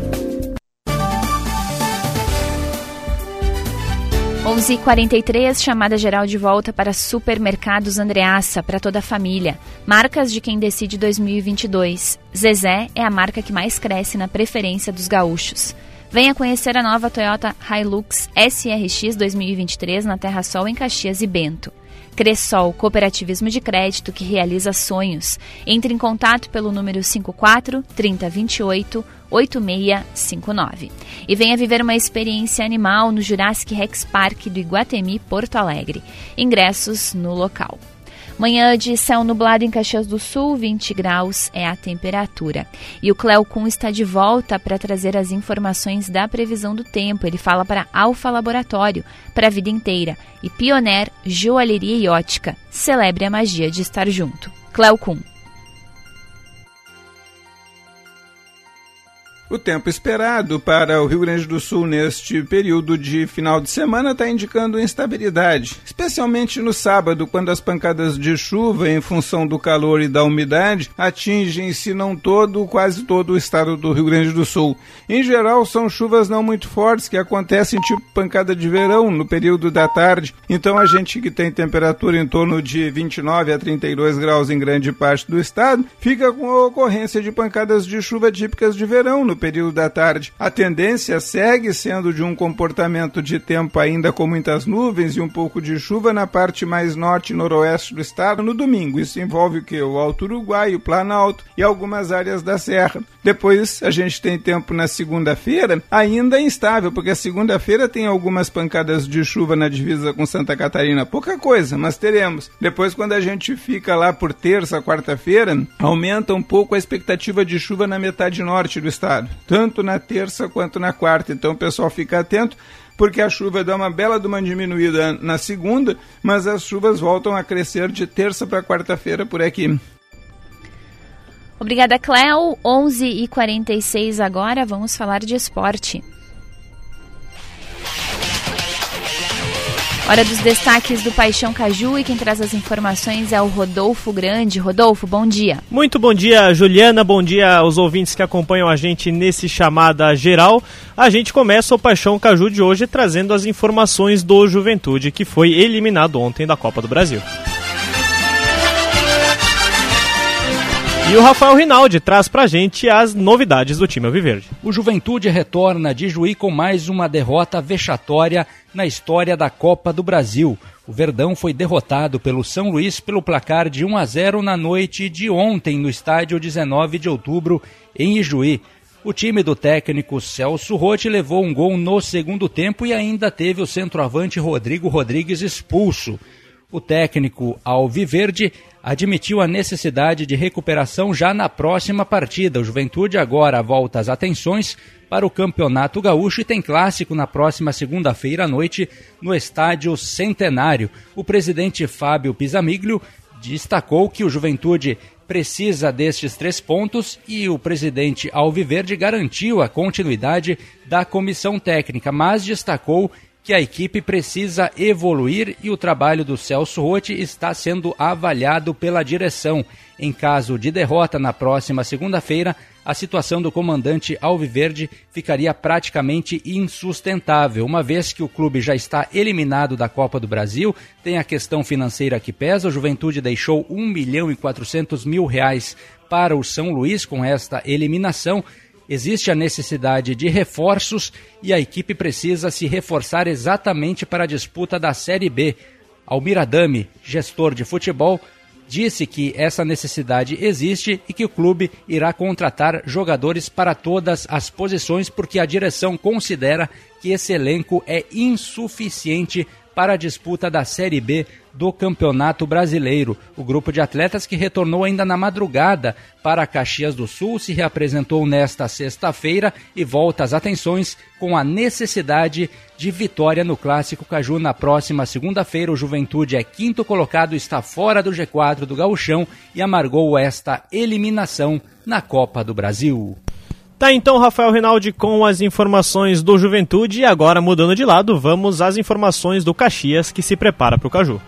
11:43 chamada geral de volta para Supermercados Andreassa para toda a família. Marcas de quem decide 2022. Zezé é a marca que mais cresce na preferência dos gaúchos. Venha conhecer a nova Toyota Hilux SRX 2023 na Terra Sol em Caxias e Bento. Cressol, cooperativismo de crédito que realiza sonhos. Entre em contato pelo número 54 3028 8659. E venha viver uma experiência animal no Jurassic Rex Park do Iguatemi, Porto Alegre. Ingressos no local. Manhã de céu nublado em Caxias do Sul, 20 graus é a temperatura. E o Cleo Kuhn está de volta para trazer as informações da previsão do tempo. Ele fala para Alfa Laboratório, para a vida inteira. E Pioneer Joalheria e Ótica. Celebre a magia de estar junto. Cleo O tempo esperado para o Rio Grande do Sul neste período de final de semana está indicando instabilidade, especialmente no sábado, quando as pancadas de chuva, em função do calor e da umidade, atingem, se não todo, quase todo o estado do Rio Grande do Sul. Em geral, são chuvas não muito fortes que acontecem tipo pancada de verão no período da tarde. Então, a gente que tem temperatura em torno de 29 a 32 graus em grande parte do estado, fica com a ocorrência de pancadas de chuva típicas de verão no período da tarde. A tendência segue sendo de um comportamento de tempo ainda com muitas nuvens e um pouco de chuva na parte mais norte e noroeste do estado no domingo. Isso envolve o que? O Alto Uruguai, o Planalto e algumas áreas da Serra. Depois a gente tem tempo na segunda-feira, ainda instável, porque a segunda-feira tem algumas pancadas de chuva na divisa com Santa Catarina. Pouca coisa, mas teremos. Depois, quando a gente fica lá por terça, quarta-feira, aumenta um pouco a expectativa de chuva na metade norte do estado tanto na terça quanto na quarta. Então o pessoal fica atento, porque a chuva dá uma bela de uma diminuída na segunda, mas as chuvas voltam a crescer de terça para quarta-feira por aqui. Obrigada, Cléo. 11h46 agora, vamos falar de esporte. Hora dos destaques do Paixão Caju e quem traz as informações é o Rodolfo Grande. Rodolfo, bom dia. Muito bom dia, Juliana. Bom dia aos ouvintes que acompanham a gente nesse chamada geral. A gente começa o Paixão Caju de hoje trazendo as informações do Juventude, que foi eliminado ontem da Copa do Brasil. E o Rafael Rinaldi traz pra gente as novidades do time Alviverde. O Juventude retorna de Juí com mais uma derrota vexatória na história da Copa do Brasil. O Verdão foi derrotado pelo São Luís pelo placar de 1 a 0 na noite de ontem no estádio 19 de outubro em Ijuí. O time do técnico Celso Rotti levou um gol no segundo tempo e ainda teve o centroavante Rodrigo Rodrigues expulso. O técnico Alviverde admitiu a necessidade de recuperação já na próxima partida. O Juventude agora volta as atenções para o Campeonato Gaúcho e tem clássico na próxima segunda-feira à noite no Estádio Centenário. O presidente Fábio Pisamiglio destacou que o Juventude precisa destes três pontos e o presidente Alviverde garantiu a continuidade da comissão técnica, mas destacou que a equipe precisa evoluir e o trabalho do Celso Rotti está sendo avaliado pela direção. Em caso de derrota na próxima segunda-feira, a situação do comandante Alviverde ficaria praticamente insustentável, uma vez que o clube já está eliminado da Copa do Brasil, tem a questão financeira que pesa, a Juventude deixou 1 milhão e 400 mil reais para o São Luís com esta eliminação, existe a necessidade de reforços e a equipe precisa se reforçar exatamente para a disputa da Série B. Almiradame, gestor de futebol, disse que essa necessidade existe e que o clube irá contratar jogadores para todas as posições porque a direção considera que esse elenco é insuficiente para a disputa da Série B do Campeonato Brasileiro. O grupo de atletas que retornou ainda na madrugada para Caxias do Sul se reapresentou nesta sexta-feira e volta às atenções com a necessidade de vitória no Clássico Caju na próxima segunda-feira. O Juventude é quinto colocado, está fora do G4 do Gauchão e amargou esta eliminação na Copa do Brasil. Tá então Rafael Rinaldi com as informações do Juventude e agora mudando de lado, vamos às informações do Caxias que se prepara para o Caju.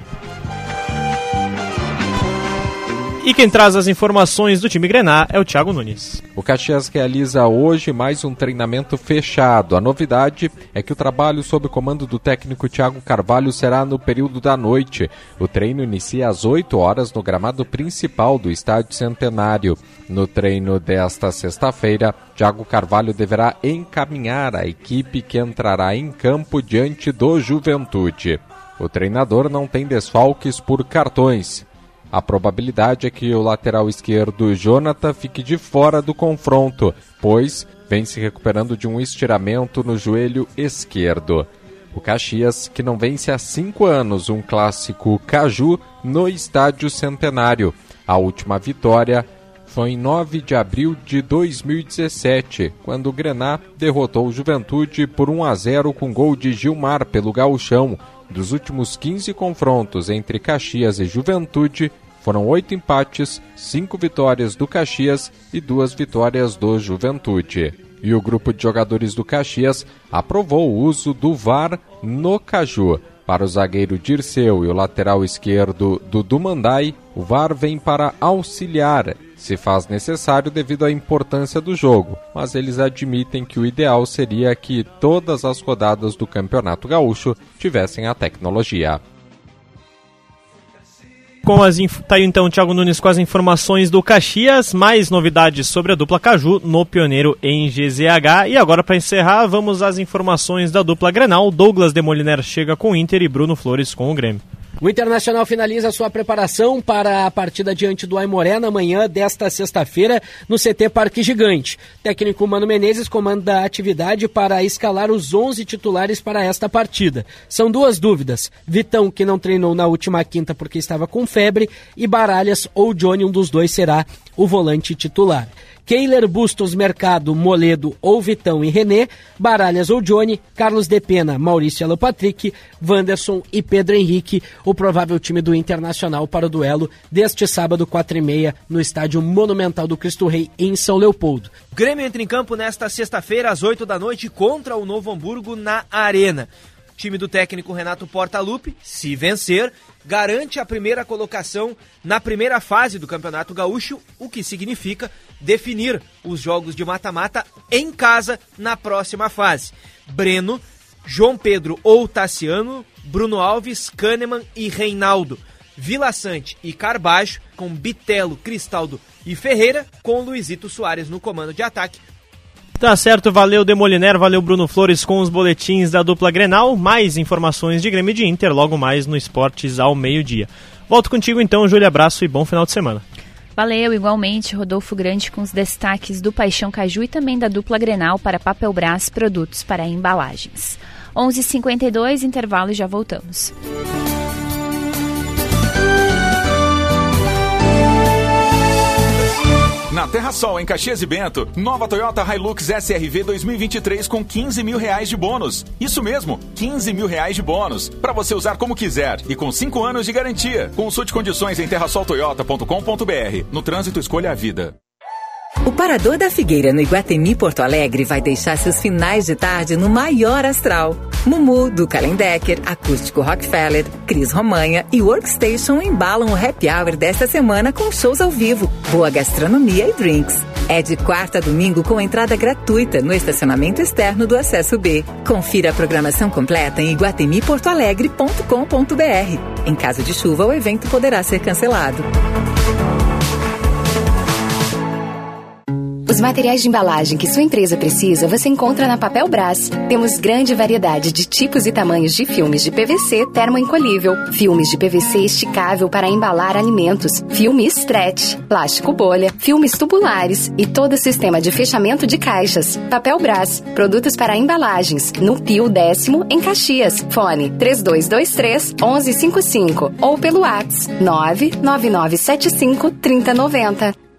E quem traz as informações do time Grená é o Thiago Nunes. O Caxias realiza hoje mais um treinamento fechado. A novidade é que o trabalho sob o comando do técnico Thiago Carvalho será no período da noite. O treino inicia às 8 horas no gramado principal do Estádio Centenário. No treino desta sexta-feira, Thiago Carvalho deverá encaminhar a equipe que entrará em campo diante do Juventude. O treinador não tem desfalques por cartões. A probabilidade é que o lateral esquerdo Jonathan fique de fora do confronto, pois vem se recuperando de um estiramento no joelho esquerdo. O Caxias, que não vence há cinco anos um clássico Caju no Estádio Centenário. A última vitória foi em 9 de abril de 2017, quando o Grená derrotou o Juventude por 1 a 0 com gol de Gilmar pelo Gauchão. Dos últimos 15 confrontos entre Caxias e Juventude, foram oito empates, cinco vitórias do Caxias e duas vitórias do Juventude. E o grupo de jogadores do Caxias aprovou o uso do VAR no Caju. Para o zagueiro Dirceu e o lateral esquerdo Dudu Mandai, o VAR vem para auxiliar, se faz necessário devido à importância do jogo, mas eles admitem que o ideal seria que todas as rodadas do Campeonato Gaúcho tivessem a tecnologia. Com as tá aí então Thiago Nunes com as informações do Caxias, mais novidades sobre a dupla Caju no Pioneiro em GZH. E agora para encerrar, vamos às informações da dupla Grenal. Douglas Demoliner chega com o Inter e Bruno Flores com o Grêmio. O Internacional finaliza sua preparação para a partida diante do Aimoré na manhã desta sexta-feira no CT Parque Gigante. técnico Mano Menezes comanda a atividade para escalar os 11 titulares para esta partida. São duas dúvidas: Vitão, que não treinou na última quinta porque estava com febre, e Baralhas ou Johnny, um dos dois será o volante titular. Keiler, Bustos, Mercado, Moledo ou Vitão e René, Baralhas ou Johnny, Carlos De Pena, Maurício Alopatrick, Wanderson e Pedro Henrique, o provável time do Internacional para o duelo deste sábado, 4 e meia, no estádio Monumental do Cristo Rei, em São Leopoldo. O Grêmio entra em campo nesta sexta-feira, às 8 da noite, contra o Novo Hamburgo na Arena. O time do técnico Renato Portaluppi, se vencer, garante a primeira colocação na primeira fase do Campeonato Gaúcho, o que significa definir os jogos de mata-mata em casa na próxima fase. Breno, João Pedro ou Tassiano, Bruno Alves, Kahneman e Reinaldo. Vila Sante e Carbaixo, com Bitelo, Cristaldo e Ferreira, com Luizito Soares no comando de ataque, Tá certo, valeu Demoliner, valeu Bruno Flores com os boletins da dupla Grenal. Mais informações de Grêmio de Inter logo mais no Esportes ao meio-dia. Volto contigo então, Júlio, abraço e bom final de semana. Valeu, igualmente, Rodolfo Grande com os destaques do Paixão Caju e também da dupla Grenal para Papel Brás, produtos para embalagens. 11:52 h 52 intervalo e já voltamos. Na Terra Sol, em Caxias e Bento, nova Toyota Hilux SRV 2023 com 15 mil reais de bônus. Isso mesmo, 15 mil reais de bônus. Para você usar como quiser e com 5 anos de garantia. Consulte condições em terrasoltoyota.com.br. No trânsito, escolha a vida. O Parador da Figueira no Iguatemi Porto Alegre vai deixar seus finais de tarde no maior astral. Mumu, do Kalendecker, Acústico Rockefeller, Cris Romanha e Workstation embalam o happy hour desta semana com shows ao vivo, boa gastronomia e drinks. É de quarta a domingo com entrada gratuita no estacionamento externo do Acesso B. Confira a programação completa em iguatemiportoalegre.com.br. Em caso de chuva, o evento poderá ser cancelado. Os materiais de embalagem que sua empresa precisa você encontra na Papel Brás. Temos grande variedade de tipos e tamanhos de filmes de PVC termoencolhível, filmes de PVC esticável para embalar alimentos, filme stretch, plástico bolha, filmes tubulares e todo o sistema de fechamento de caixas. Papel Brás, produtos para embalagens, no Pio Décimo, em Caxias. Fone 3223 1155 ou pelo WhatsApp 99975 3090.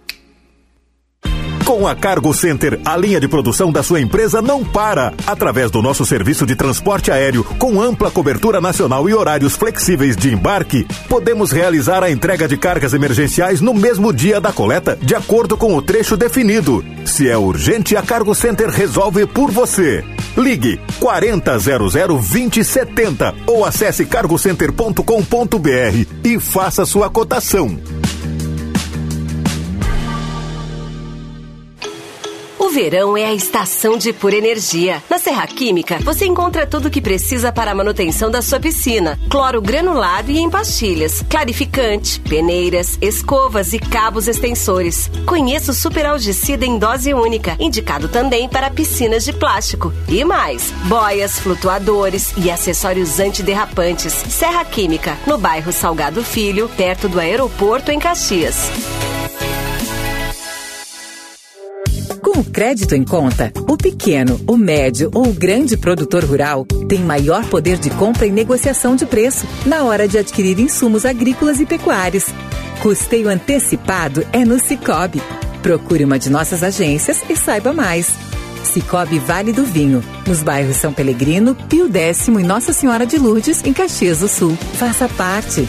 Com a Cargo Center, a linha de produção da sua empresa não para. Através do nosso serviço de transporte aéreo, com ampla cobertura nacional e horários flexíveis de embarque, podemos realizar a entrega de cargas emergenciais no mesmo dia da coleta, de acordo com o trecho definido. Se é urgente, a Cargo Center resolve por você. Ligue 4000 2070 ou acesse cargocenter.com.br e faça sua cotação. Verão é a estação de pura energia. Na Serra Química, você encontra tudo o que precisa para a manutenção da sua piscina: cloro granulado e em pastilhas, clarificante, peneiras, escovas e cabos extensores. Conheça o superalgicida em dose única, indicado também para piscinas de plástico. E mais: boias, flutuadores e acessórios antiderrapantes. Serra Química, no bairro Salgado Filho, perto do aeroporto em Caxias. Com o crédito em conta, o pequeno, o médio ou o grande produtor rural tem maior poder de compra e negociação de preço na hora de adquirir insumos agrícolas e pecuários. Custeio antecipado é no Cicobi. Procure uma de nossas agências e saiba mais. Cicobi Vale do Vinho, nos bairros São Pelegrino, Pio Décimo e Nossa Senhora de Lourdes, em Caxias do Sul. Faça parte.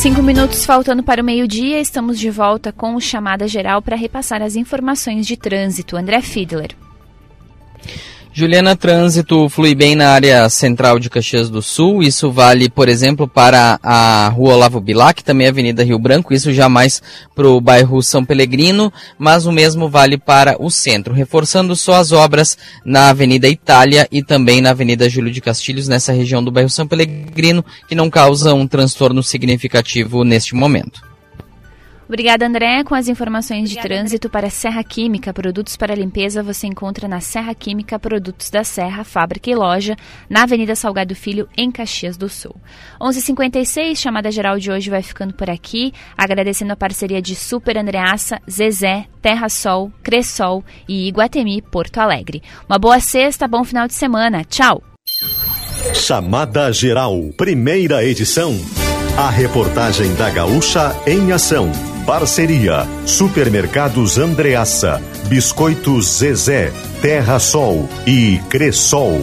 Cinco minutos faltando para o meio-dia, estamos de volta com o chamada geral para repassar as informações de trânsito. André Fiedler. Juliana, trânsito flui bem na área central de Caxias do Sul. Isso vale, por exemplo, para a Rua Olavo Bilac, também a Avenida Rio Branco. Isso jamais para o bairro São Pelegrino, mas o mesmo vale para o centro. Reforçando só as obras na Avenida Itália e também na Avenida Júlio de Castilhos, nessa região do bairro São Pelegrino, que não causa um transtorno significativo neste momento. Obrigada, André. Com as informações de Obrigada, trânsito André. para Serra Química, produtos para limpeza, você encontra na Serra Química Produtos da Serra, fábrica e loja, na Avenida Salgado Filho, em Caxias do Sul. 11:56, chamada geral de hoje vai ficando por aqui, agradecendo a parceria de Super Andreaça, Zezé, Terra Sol, Cressol e Iguatemi Porto Alegre. Uma boa sexta, bom final de semana. Tchau. Chamada geral, primeira edição. A reportagem da Gaúcha em ação. Parceria: Supermercados Andreaça, Biscoitos Zezé, Terra Sol e Cressol.